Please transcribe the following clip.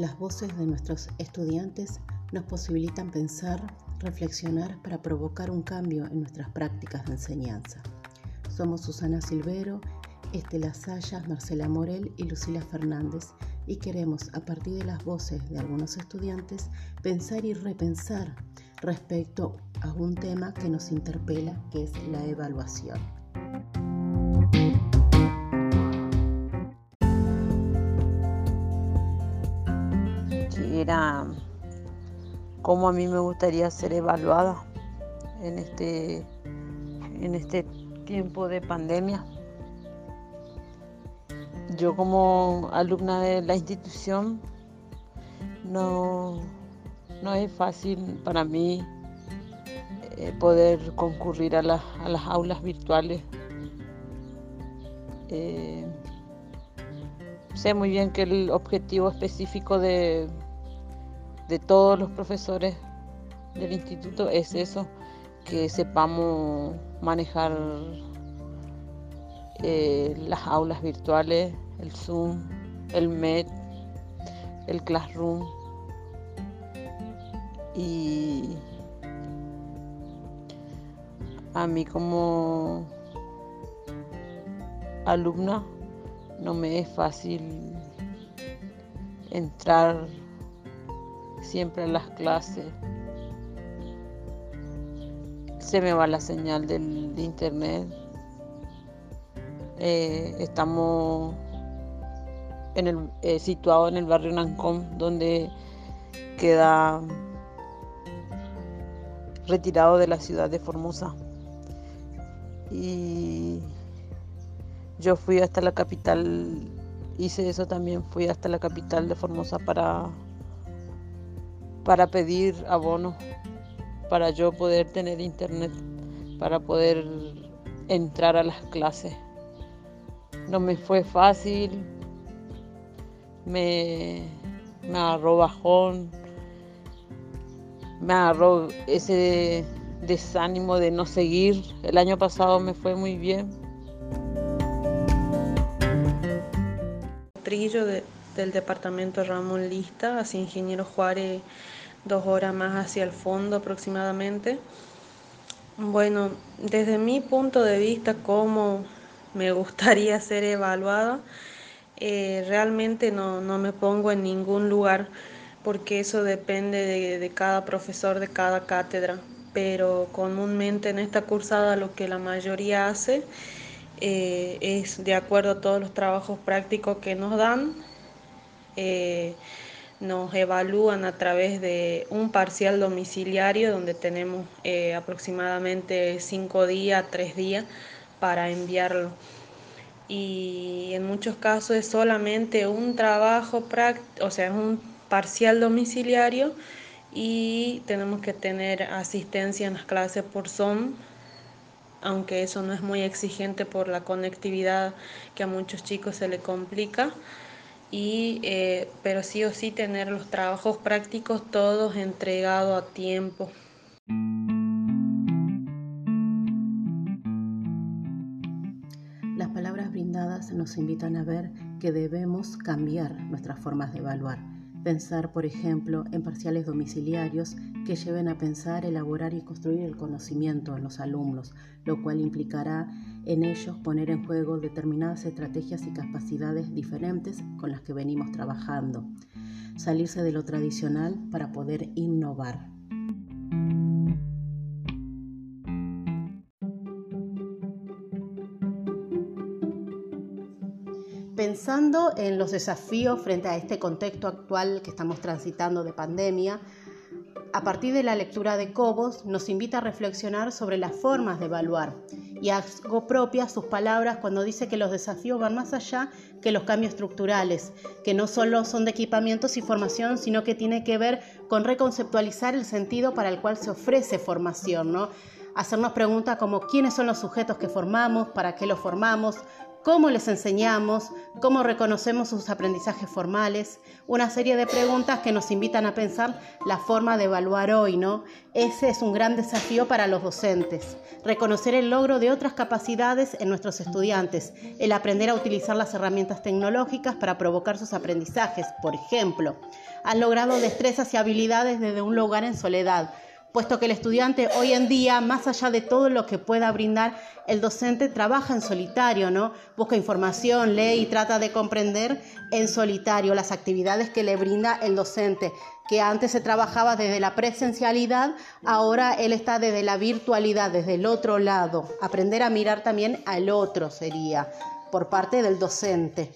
Las voces de nuestros estudiantes nos posibilitan pensar, reflexionar para provocar un cambio en nuestras prácticas de enseñanza. Somos Susana Silvero, Estela Sayas, Marcela Morel y Lucila Fernández y queremos, a partir de las voces de algunos estudiantes, pensar y repensar respecto a un tema que nos interpela, que es la evaluación. Era cómo a mí me gustaría ser evaluada en este, en este tiempo de pandemia. Yo como alumna de la institución no, no es fácil para mí eh, poder concurrir a, las aulas virtuales. Eh, sé muy bien que el objetivo específico de, de todos los profesores del instituto es eso, que sepamos manejar eh, las aulas virtuales, el Zoom, el Met, el Classroom. Y a mí como alumna no me es fácil entrar siempre a las clases. Se me va la señal del de internet. Eh, estamos en el, eh, situados en el barrio Nancom, donde queda retirado de la ciudad de Formosa. Y yo fui hasta la capital, hice eso también, fui hasta la capital de Formosa para, para pedir abono, para yo poder tener internet, para poder entrar a las clases. No me fue fácil, me, me agarró bajón, me agarró ese desánimo de no seguir. El año pasado me fue muy bien. Trillo del departamento Ramón Lista, hacia Ingeniero Juárez, dos horas más hacia el fondo aproximadamente. Bueno, desde mi punto de vista, cómo me gustaría ser evaluada, eh, realmente no, no me pongo en ningún lugar porque eso depende de, cada profesor, de cada cátedra. Pero comúnmente en esta cursada lo que la mayoría hace eh, es de acuerdo a todos los trabajos prácticos que nos dan, eh, nos evalúan a través de un parcial domiciliario donde tenemos eh, aproximadamente cinco días, tres días para enviarlo y en muchos casos es solamente un trabajo o sea, es un parcial domiciliario y tenemos que tener asistencia en las clases por Zoom, aunque eso no es muy exigente por la conectividad que a muchos chicos se le complica. Y, eh, pero sí o sí tener los trabajos prácticos todos entregados a tiempo. Las palabras brindadas nos invitan a ver que debemos cambiar nuestras formas de evaluar Pensar, por ejemplo, en parciales domiciliarios que lleven a pensar, elaborar y construir el conocimiento en los alumnos, lo cual implicará en ellos poner en juego determinadas estrategias y capacidades diferentes con las que venimos trabajando. Salirse de lo tradicional para poder innovar. Pensando en los desafíos frente a este contexto actual que estamos transitando de pandemia, a partir de la lectura de Cobos nos invita a reflexionar sobre las formas de evaluar. Y hago propias sus palabras cuando dice que los desafíos van más allá que los cambios estructurales, que no solo son de equipamientos y formación, sino que tiene que ver con reconceptualizar el sentido para el cual se ofrece formación, ¿no? Hacernos preguntas como quiénes son los sujetos que formamos, para qué los formamos, cómo les enseñamos, cómo reconocemos sus aprendizajes formales, una serie de preguntas que nos invitan a pensar la forma de evaluar hoy, ¿no? Ese es un gran desafío para los docentes, reconocer el logro de otras capacidades en nuestros estudiantes, el aprender a utilizar las herramientas tecnológicas para provocar sus aprendizajes, por ejemplo, han logrado destrezas y habilidades desde un lugar en soledad, puesto que el estudiante hoy en día, más allá de todo lo que pueda brindar, el docente trabaja en solitario, ¿no? Busca información, lee y trata de comprender en solitario las actividades que le brinda el docente, que antes se trabajaba desde la presencialidad, ahora él está desde la virtualidad, desde el otro lado. Aprender a mirar también al otro sería por parte del docente.